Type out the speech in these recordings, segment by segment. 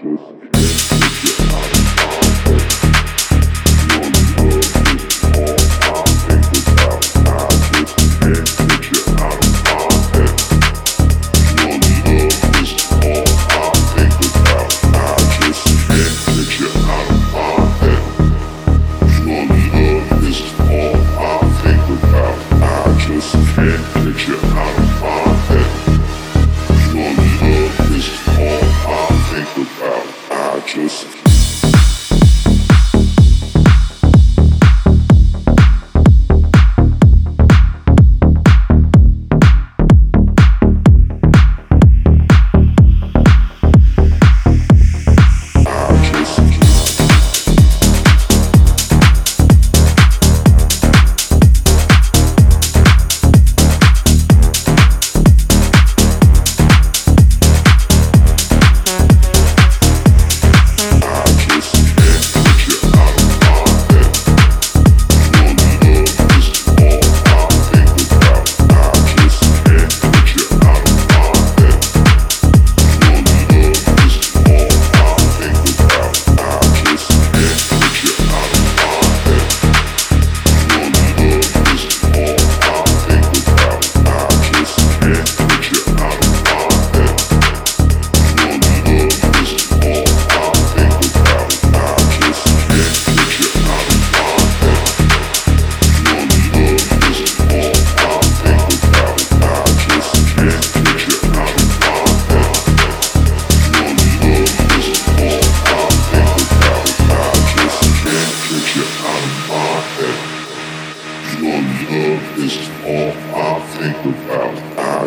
conscious.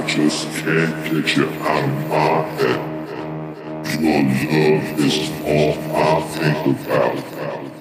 Just can't get you out of my head. Your love is all I think about.